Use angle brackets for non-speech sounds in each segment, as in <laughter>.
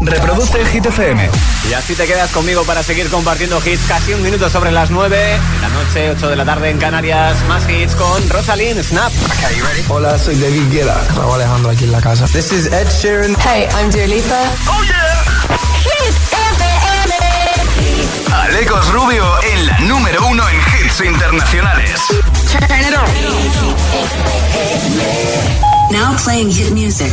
Reproduce Hit FM. Y así te quedas conmigo para seguir compartiendo hits casi un minuto sobre las 9 de la noche, 8 de la tarde en Canarias. Más hits con Rosalind Snap. Okay, you ready? Hola, soy David Guetta. Raúl Alejandro aquí en la casa. This is Ed Sheeran. Hey, I'm Dua Lipa. ¡Oh, yeah! Hit FM. Alecos Rubio en la número uno en hits internacionales. Turn it on. Now playing hit music.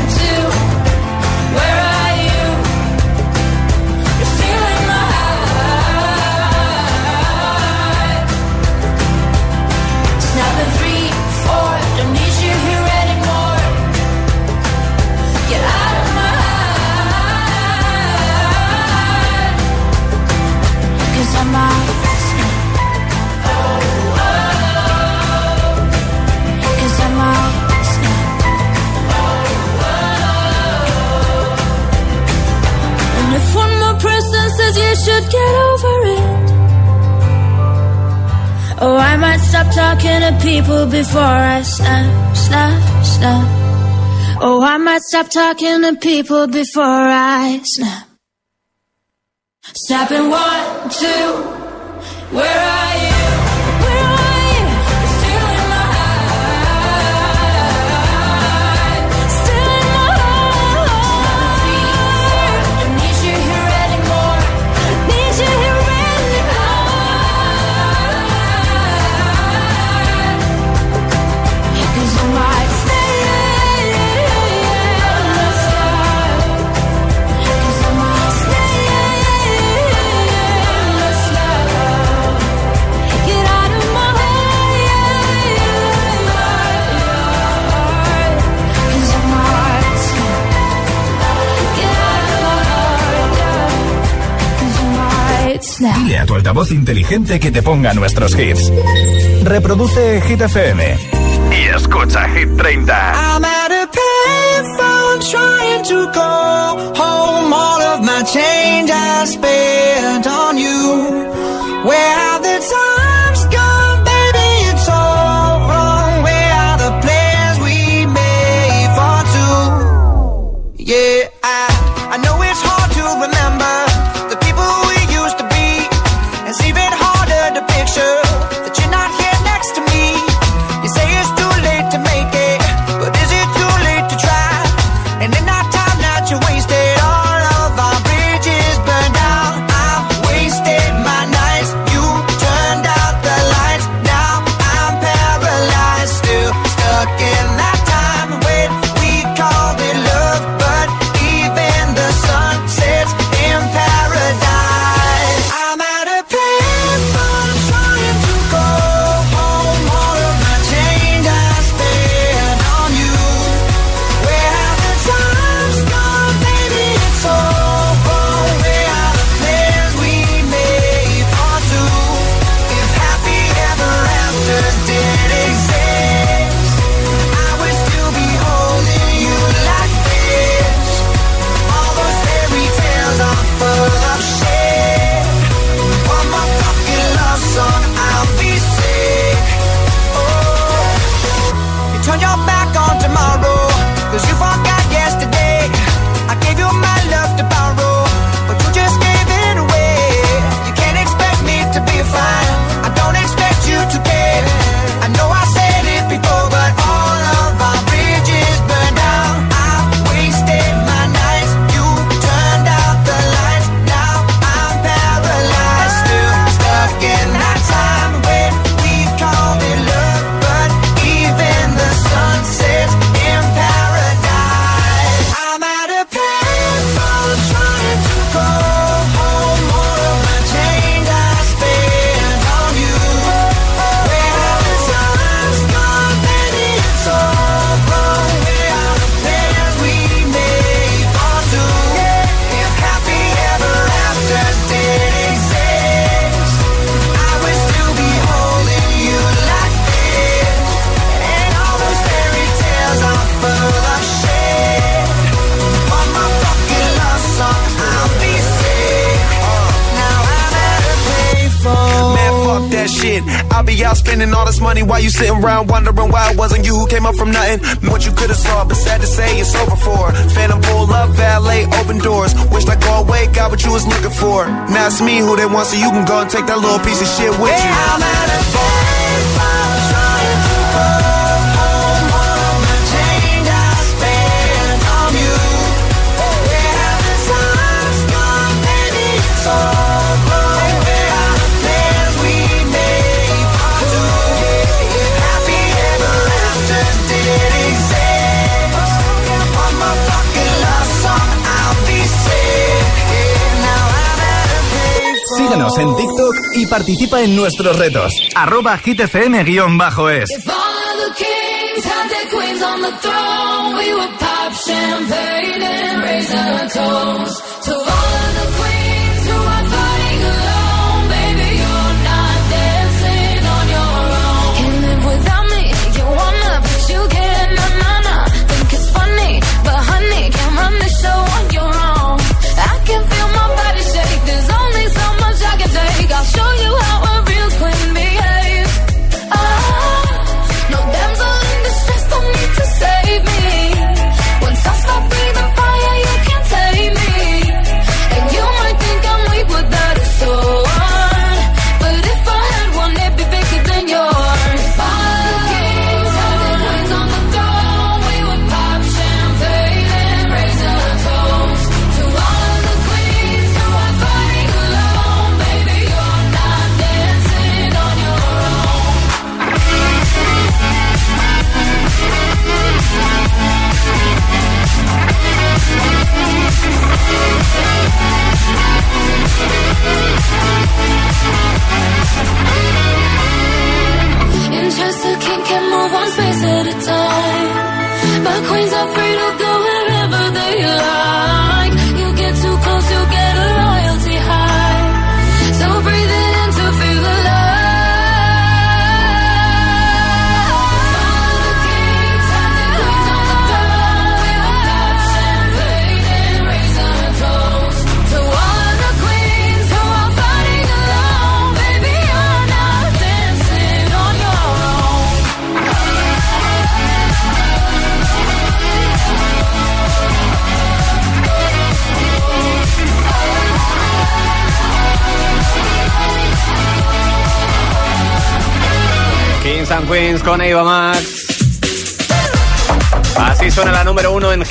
stop talking to people before I snap. Snapping one, two. Where are you? Snap. Dile a tu altavoz inteligente que te ponga nuestros hits. Reproduce Hit FM. Y escucha Hit 30. I'm at a payphone trying to call home. All of my change I spent on you. Where have the times sitting around wondering why it wasn't you who came up from nothing. What you could've saw, but sad to say it's over for. Phantom full up, valet, open doors. Wish I go away, got what you was looking for. Now it's me who they want, so you can go and take that little piece of shit with you. En TikTok y participa en nuestros retos. Arroba hitfm-es.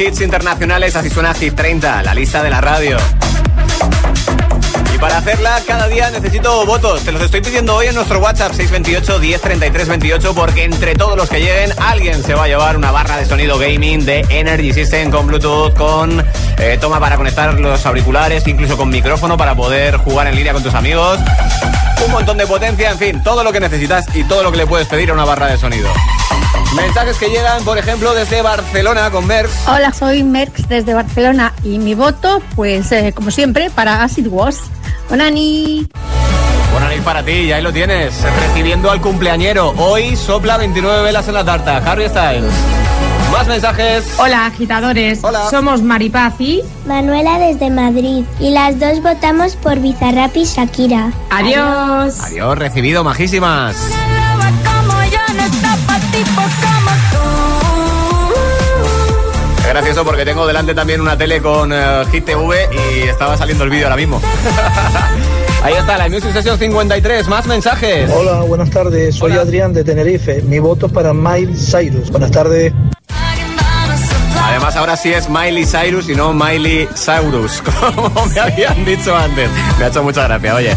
Hits internacionales, así suena Hit 30, la lista de la radio. Y para hacerla cada día necesito votos. Te los estoy pidiendo hoy en nuestro WhatsApp 628 1033 28 porque entre todos los que lleguen alguien se va a llevar una barra de sonido gaming de Energy System con Bluetooth, con eh, toma para conectar los auriculares, incluso con micrófono para poder jugar en línea con tus amigos. Un montón de potencia, en fin, todo lo que necesitas y todo lo que le puedes pedir a una barra de sonido. Mensajes que llegan, por ejemplo, desde Barcelona con Merck. Hola, soy Merx desde Barcelona y mi voto, pues eh, como siempre, para Acid Was. Bonani. Buena nit para ti, y ahí lo tienes, recibiendo al cumpleañero. Hoy sopla 29 velas en la tarta, Harry Styles. Más mensajes. Hola, agitadores. Hola. Somos Maripaz y... Manuela desde Madrid y las dos votamos por Bizarrap y Shakira. Adiós. Adiós, recibido, majísimas. Es gracioso porque tengo delante también una tele con eh, Hit TV y estaba saliendo el vídeo ahora mismo. <laughs> Ahí está, la Music Session 53, más mensajes. Hola, buenas tardes. Soy Hola. Adrián de Tenerife. Mi voto es para Miley Cyrus. Buenas tardes. Además, ahora sí es Miley Cyrus y no Miley Cyrus, <laughs> como me habían dicho antes. Me ha hecho mucha gracia, oye.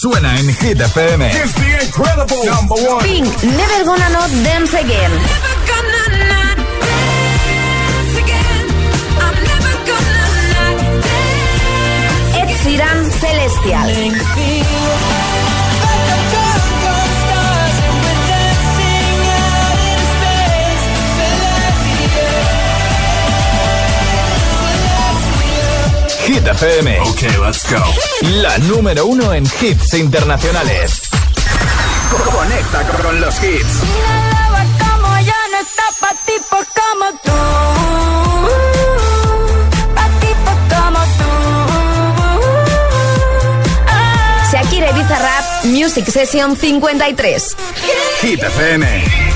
suena en Hit FM. FM. Ok, let's go. La número uno en hits internacionales. Conecta con los hits. Lava como yo no está pa' tipos como tú. Pa como tú. Ah. Shakira Ibiza Rap, Music Session 53. Hit FM.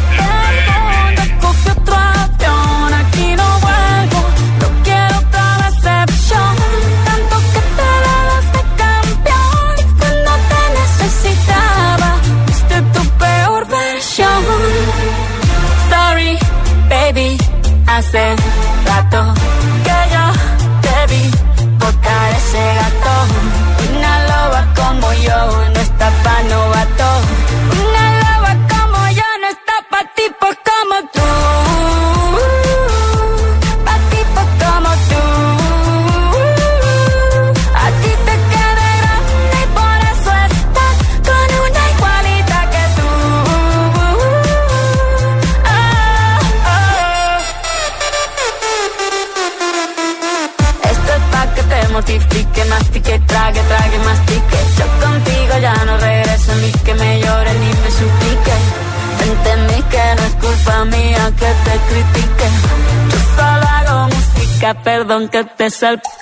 sense que te critique. Yo solo hago música, perdón que te salpique.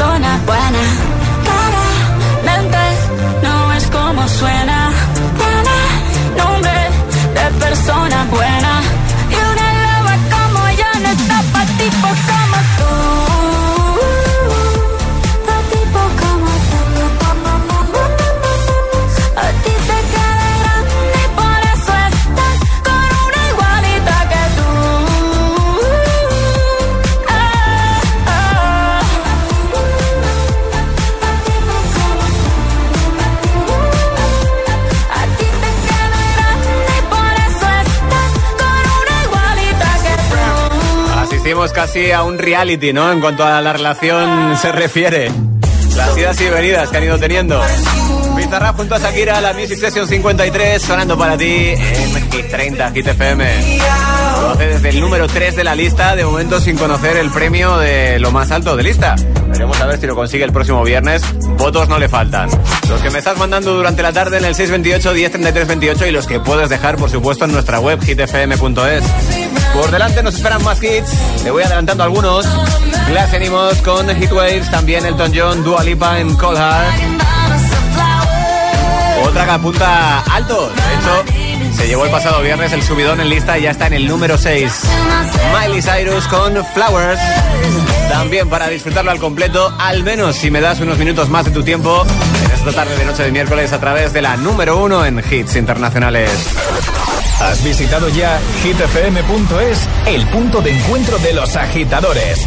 persona buena. Claramente no es como suena. Tiene nombre de persona buena. Y una loba como ella no está pa' tipos como Asistimos casi a un reality, ¿no? En cuanto a la relación se refiere. Las idas y venidas que han ido teniendo. Bizarrap junto a Shakira, la Music Session 53, sonando para ti en Hit 30, Hit FM. Desde el número 3 de la lista, de momento sin conocer el premio de lo más alto de lista. Veremos a ver si lo consigue el próximo viernes. Votos no le faltan. Los que me estás mandando durante la tarde en el 628 1033 28 y los que puedes dejar, por supuesto, en nuestra web hitfm.es. Por delante nos esperan más hits. Le voy adelantando algunos. Glass Animals con Heatwaves, también Elton John, Dua Lipa en Cold Heart. Otra que apunta alto. De hecho, se llevó el pasado viernes el subidón en lista y ya está en el número 6. Miley Cyrus con Flowers. También para disfrutarlo al completo, al menos si me das unos minutos más de tu tiempo, en esta tarde de noche de miércoles a través de la número 1 en hits internacionales. ¿Has visitado ya hitfm.es, el punto de encuentro de los agitadores?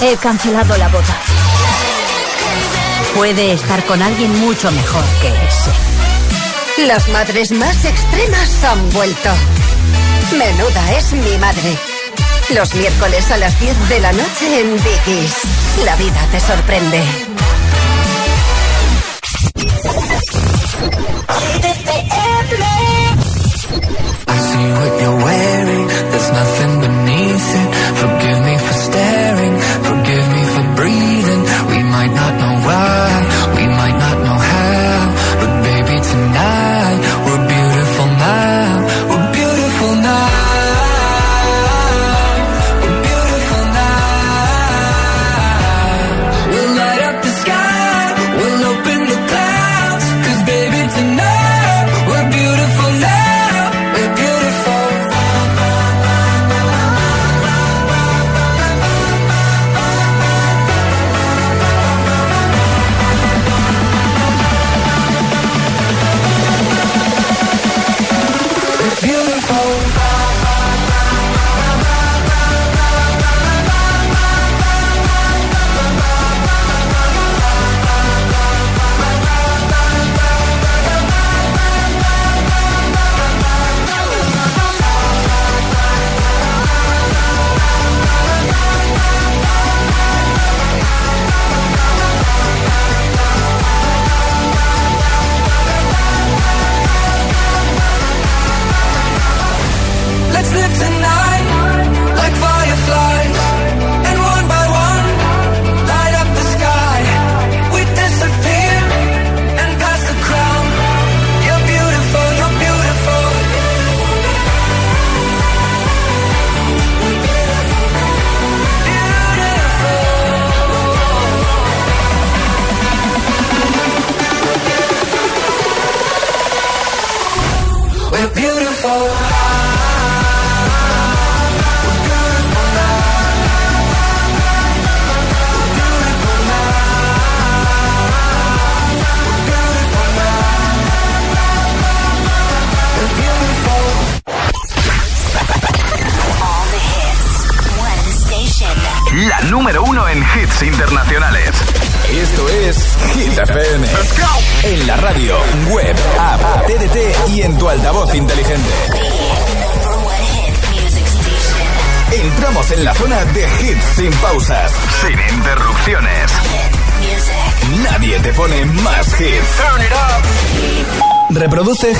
He cancelado la boda. Puede estar con alguien mucho mejor que ese. Las madres más extremas han vuelto. Menuda es mi madre. Los miércoles a las 10 de la noche en Dickies. La vida te sorprende. I see what you're wearing,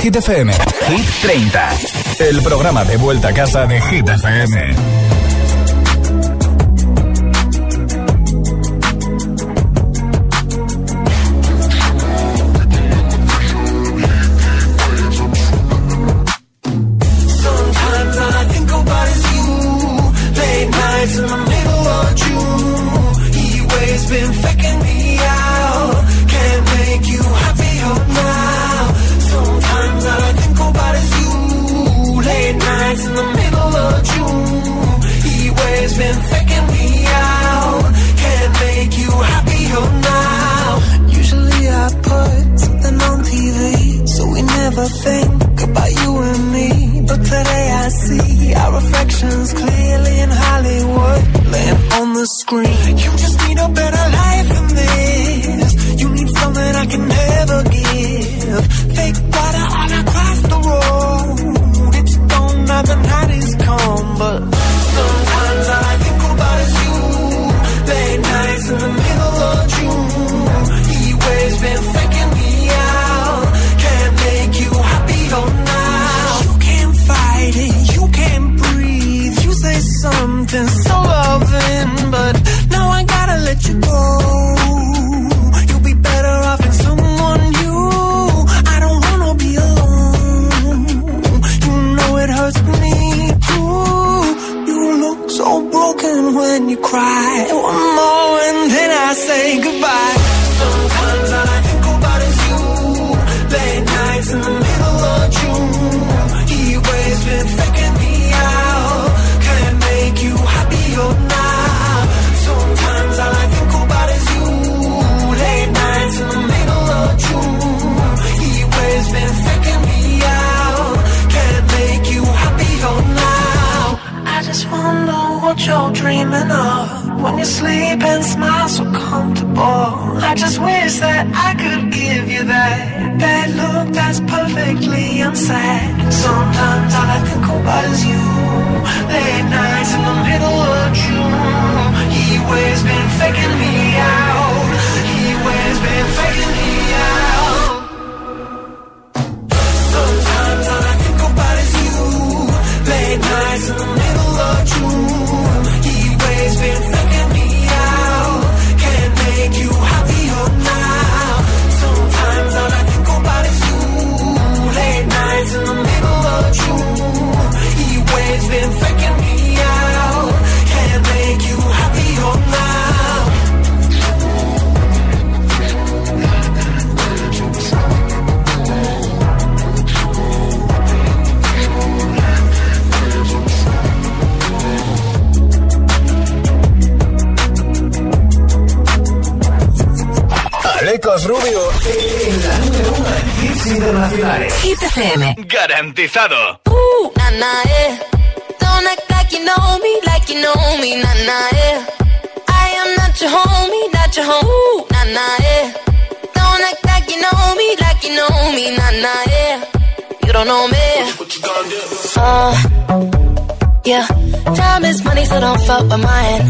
Hit FM. Hit 30. El programa de vuelta a casa de Hit FM. Rubio en la número uno en hits internacionales. Hit FM. Garantizado. Uh, Ooh, nah, eh. nah, yeah. Don't act like you know me, like you know me, nah, eh. nah, yeah. I am not your homie, not your home. Ooh, nah, eh. nah, yeah. Don't act like you know me, like you know me, nah, nah, yeah. You don't know me. Uh, yeah. Time is money, so don't fuck with mine.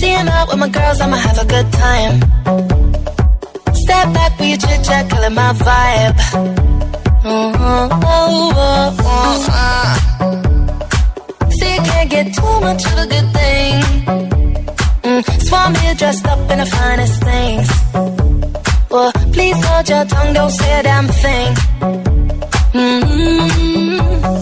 Seeing out with my girls, I'ma have a good time. Step back with your chit chat, killing my vibe. Mm-hmm. Oh, oh, oh, uh. See, you can't get too much of a good thing. Mm, Swan here dressed up in the finest things. Well, please hold your tongue, don't say a damn thing. Mm-hmm.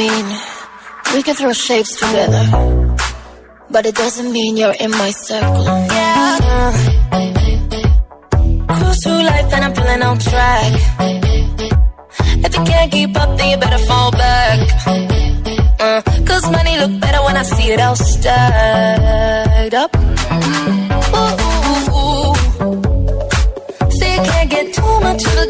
mean, we can throw shapes together, but it doesn't mean you're in my circle. Yeah. Cruise through life and I'm feeling on track. If you can't keep up, then you better fall back. Uh, Cause money look better when I see it all stacked up. Ooh, ooh, ooh. See, you can't get too much of a.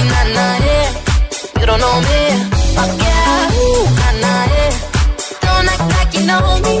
You don't know me, fuck yeah, ooh, nah, nah, yeah. Don't know me,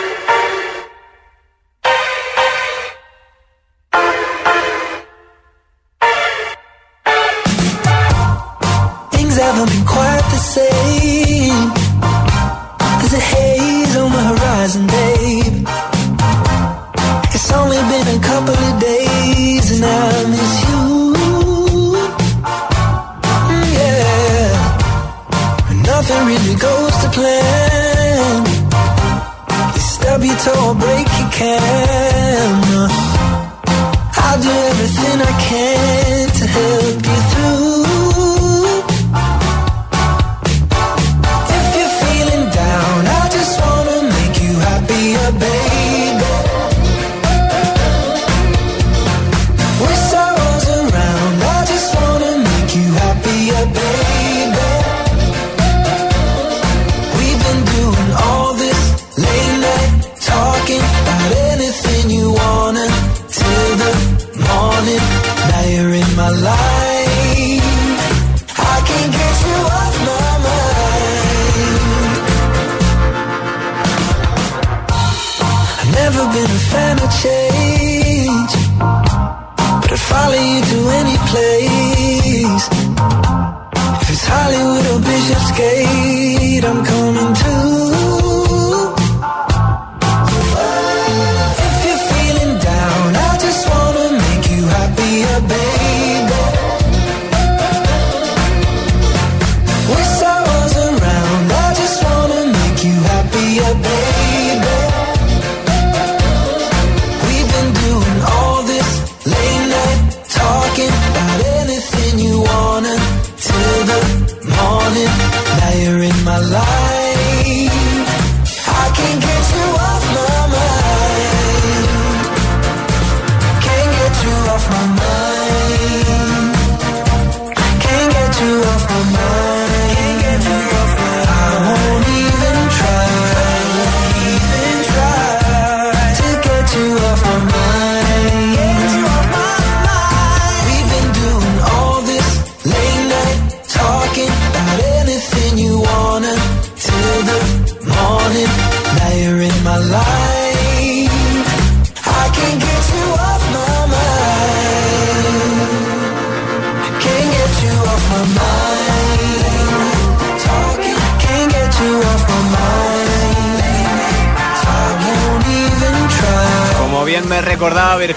Hollywood or Bishopsgate, I'm coming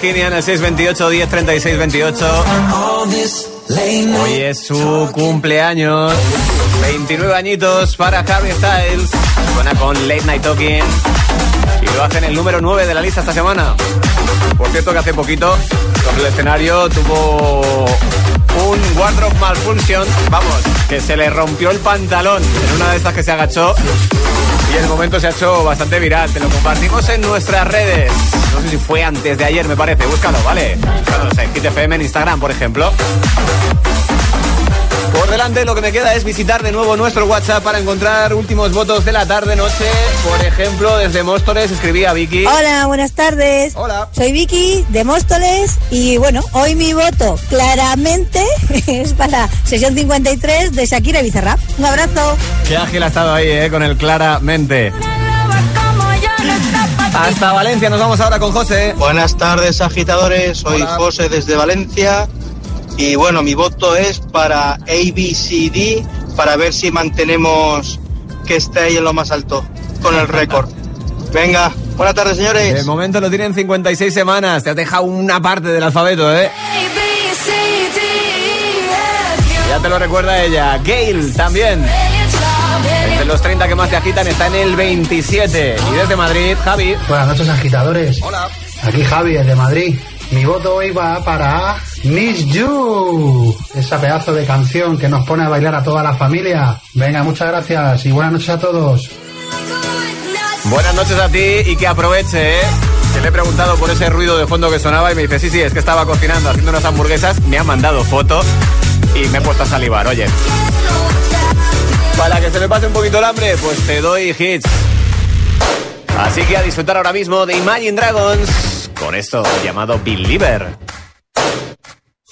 Virginia en el 628 10 36 28. Hoy es su cumpleaños. 29 añitos para Harry Styles. Suena con Late Night Talking. Y lo hace en el número 9 de la lista esta semana. Por cierto que hace poquito, sobre el escenario, tuvo un wardrobe malfunction. Vamos, que se le rompió el pantalón en una de estas que se agachó. Y el momento se ha hecho bastante viral. Te lo compartimos en nuestras redes. No sé si fue antes de ayer, me parece. Búscalo, ¿vale? Búscalo en GTFM en Instagram, por ejemplo. Por delante lo que me queda es visitar de nuevo nuestro WhatsApp para encontrar últimos votos de la tarde-noche. Por ejemplo, desde Móstoles escribía Vicky. Hola, buenas tardes. Hola. Soy Vicky de Móstoles y bueno, hoy mi voto claramente <laughs> es para sesión 53 de Shakira y Bizarrap. Un abrazo. Qué ágil ha estado ahí, ¿eh? Con el claramente. Hasta Valencia, nos vamos ahora con José. Buenas tardes, agitadores. Soy Hola. José desde Valencia. Y bueno, mi voto es para ABCD para ver si mantenemos que esté ahí en lo más alto con el récord. <laughs> Venga, buenas tardes, De señores. momento lo tienen 56 semanas. Te has dejado una parte del alfabeto, ¿eh? Ya te lo recuerda ella. Gail también. Entre los 30 que más se agitan está en el 27. Y desde Madrid, Javi. Buenas noches, agitadores. Hola. Aquí Javi, desde Madrid. Mi voto hoy va para Miss You, esa pedazo de canción que nos pone a bailar a toda la familia. Venga, muchas gracias y buenas noches a todos. Buenas noches a ti y que aproveche, ¿eh? Que le he preguntado por ese ruido de fondo que sonaba y me dice, sí, sí, es que estaba cocinando, haciendo unas hamburguesas, me ha mandado foto y me he puesto a salivar, oye. Para que se me pase un poquito el hambre, pues te doy hits. Así que a disfrutar ahora mismo de Imagine Dragons con esto llamado Believer.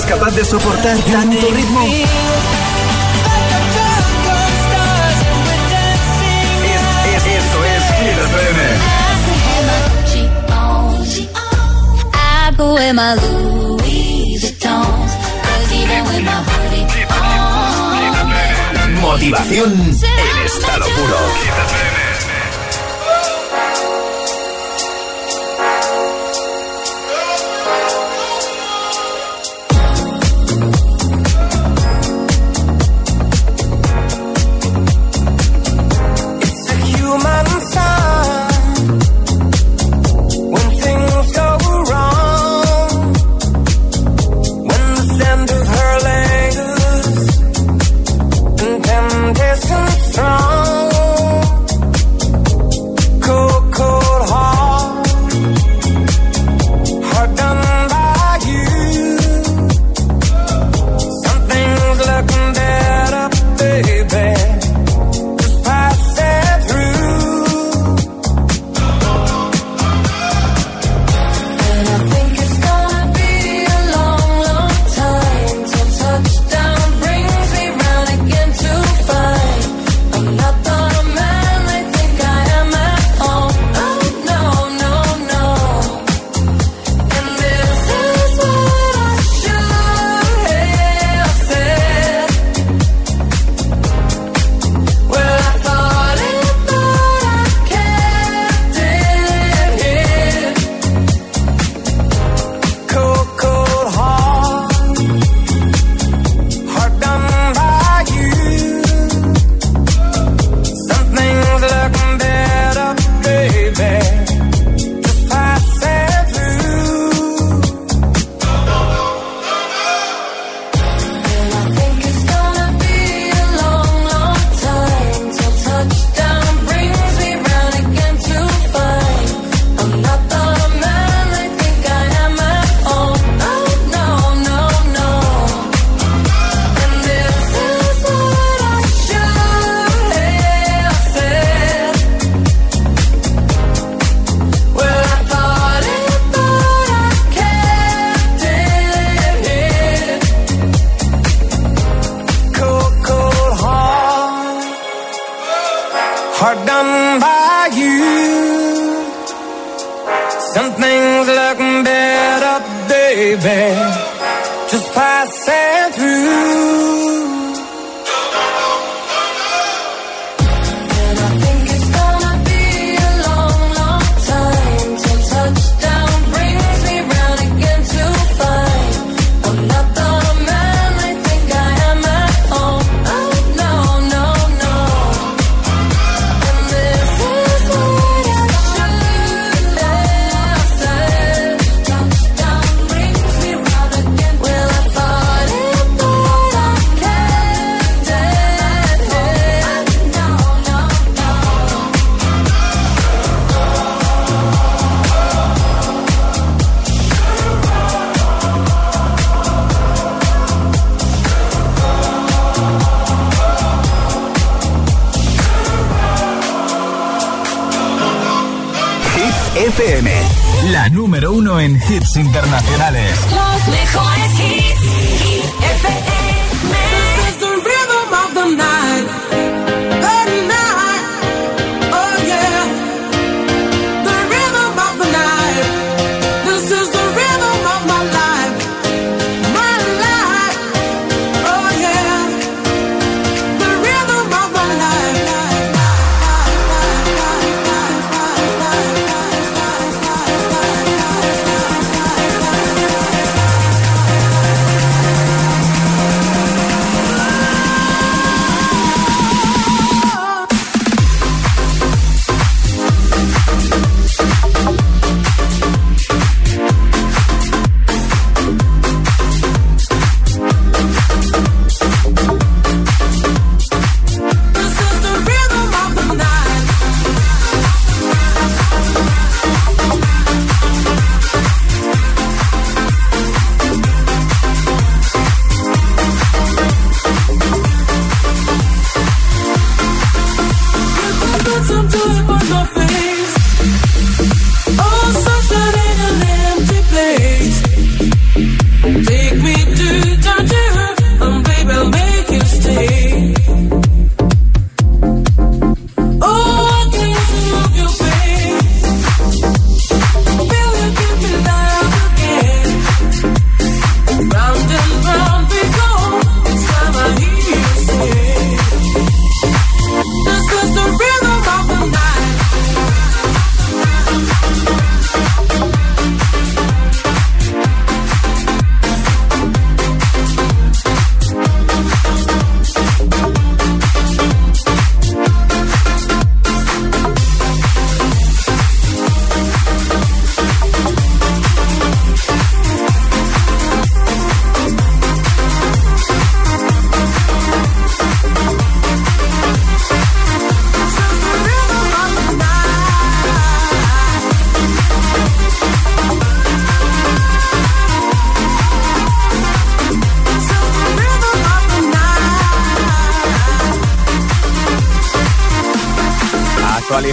¿Serás capaz de soportar tanto ritmo? Es- es- Esto es Hit FM. Motivación en estado puro. La número uno en hits internacionales. Los mejores hits. Hit FM. This is the rhythm of the night.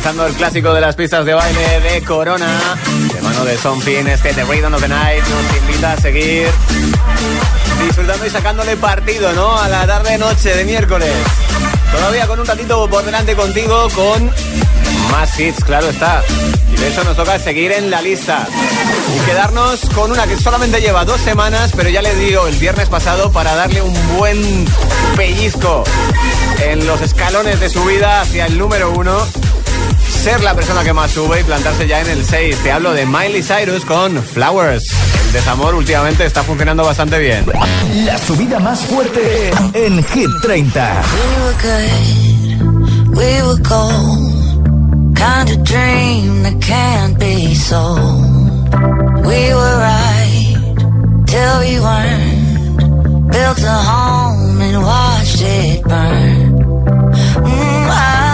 El clásico de las pistas de baile de Corona, de mano de Fin, este The Rhythm of the Night nos invita a seguir disfrutando y sacándole partido, ¿no? A la tarde-noche de miércoles. Todavía con un ratito por delante contigo con más hits, claro está. Y de eso nos toca seguir en la lista. Y quedarnos con una que solamente lleva dos semanas, pero ya le dio el viernes pasado para darle un buen pellizco en los escalones de su vida hacia el número uno. Ser la persona que más sube y plantarse ya en el 6. Te hablo de Miley Cyrus con Flowers. El desamor últimamente está funcionando bastante bien. La subida más fuerte en Hit 30. We were good, we were gold. Kind of dream that can't be sold. We were right till we weren't. Built a home and watched it burn. Mm, I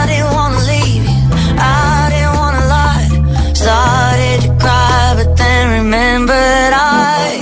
then remembered I,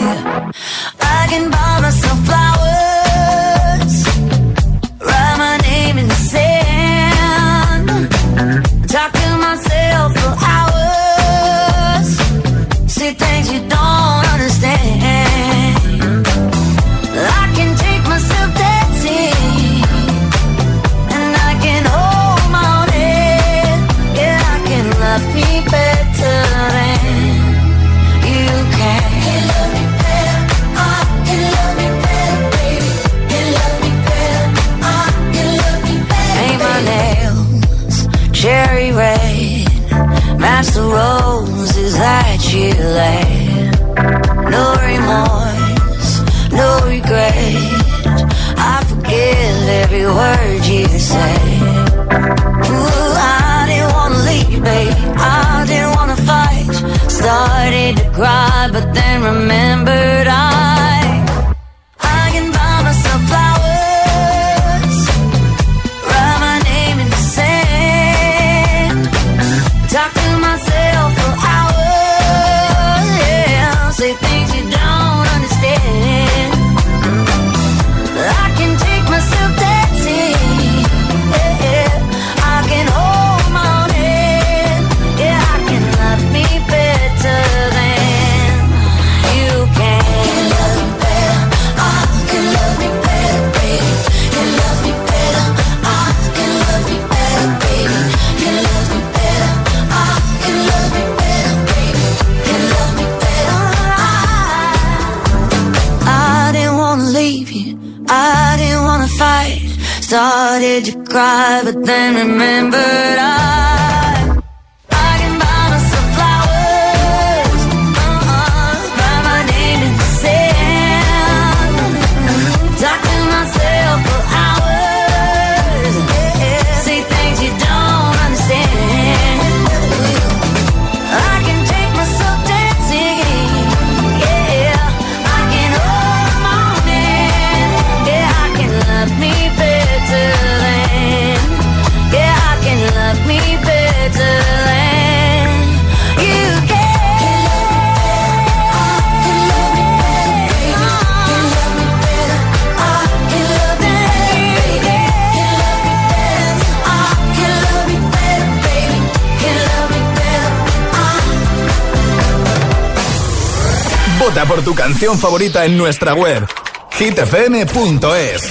tu canción favorita en nuestra web, hitfm.es.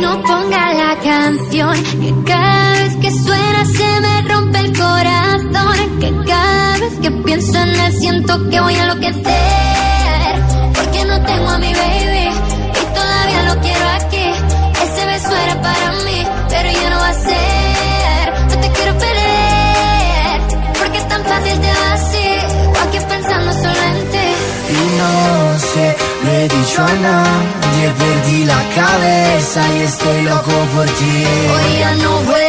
no ponga la canción, que cada vez que suena se me rompe el corazón, que cada vez que pienso en él siento que voy a enloquecer. persona Ayer perdí la cabeza y estoy loco por ti. Hoy ya no voy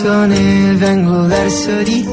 persone vengo verso di te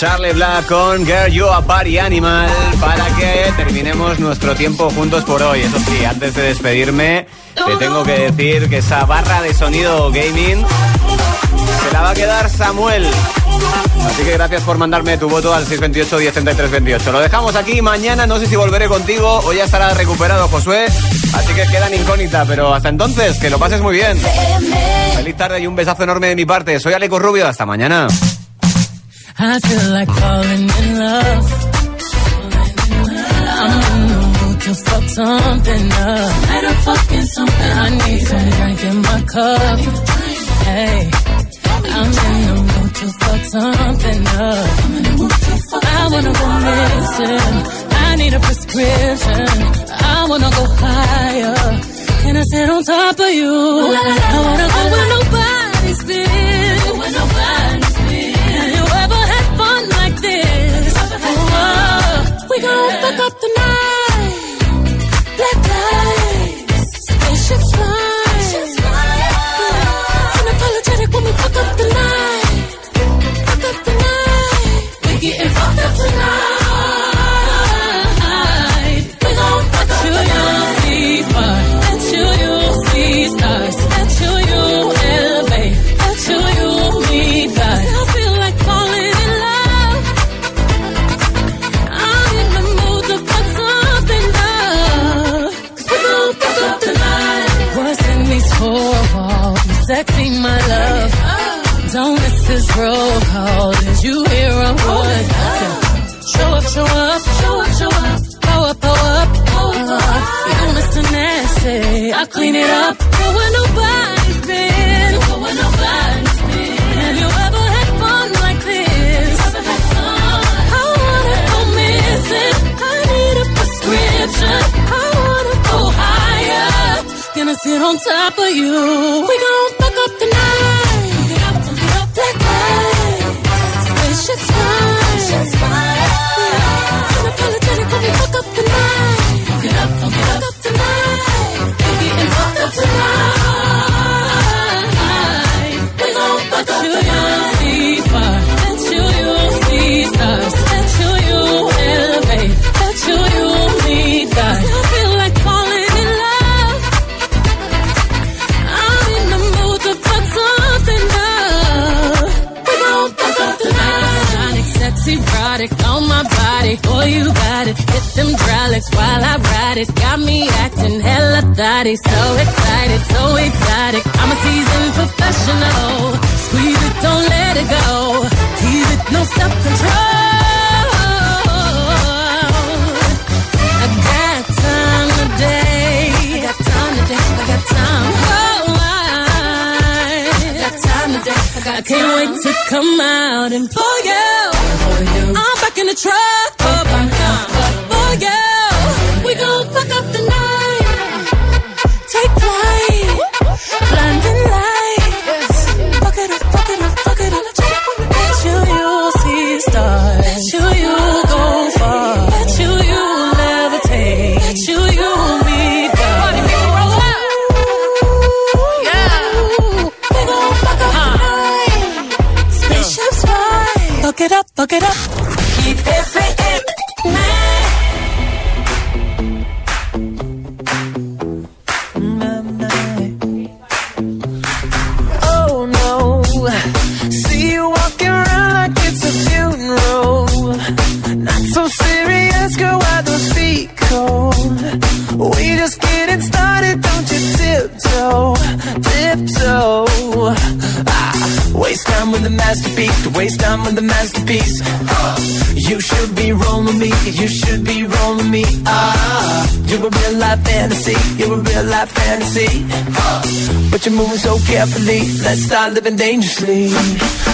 Charlie Black con Girl You a Party Animal para que terminemos nuestro tiempo juntos por hoy. Eso sí, antes de despedirme, te tengo que decir que esa barra de sonido gaming se la va a quedar Samuel. Así que gracias por mandarme tu voto al 628 1033 28. Lo dejamos aquí. Mañana no sé si volveré contigo o ya estará recuperado Josué. Así que quedan incógnita. Pero hasta entonces, que lo pases muy bien. Feliz tarde y un besazo enorme de mi parte. Soy Aleco Rubio. Hasta mañana. I feel like falling in love. I'm in the mood to fuck something up. Better fucking something. I need some drink in my cup. Hey, I'm in the mood to fuck something up. I wanna go missing. I need a prescription. I wanna go higher. Can I sit on top of you? I wanna go where nobody's been. We gon' fuck up the night. Black lights, spaceships fly. Unapologetic when we fuck up the night. Fuck up the night. We getting fucked up tonight. Don't miss this roll call. Did you hear a oh, word? Show up, show up, show up, show up. Pull up, pull up, pull up. You Mr. Nasty. I clean it up. Go where nobody's been. Go where nobody's been. Have you ever had fun like this? I wanna go missing. I need a prescription. I wanna go higher. Gonna sit on top of you. We gon' up the night. Fuck it up, fuck it up, fuck up tonight. We getting fucked up tonight. We gon' fuck up the night. See fire, let you you see stars, erotic on my body. Boy, you got it. Hit them drylicks while I ride it. Got me acting hella thotty. So excited, so exotic. I'm a seasoned professional. Squeeze it, don't let it go. Tease it, no self control. I can't wait to come out and pull you. I'm back in the truck. For you. living dangerously.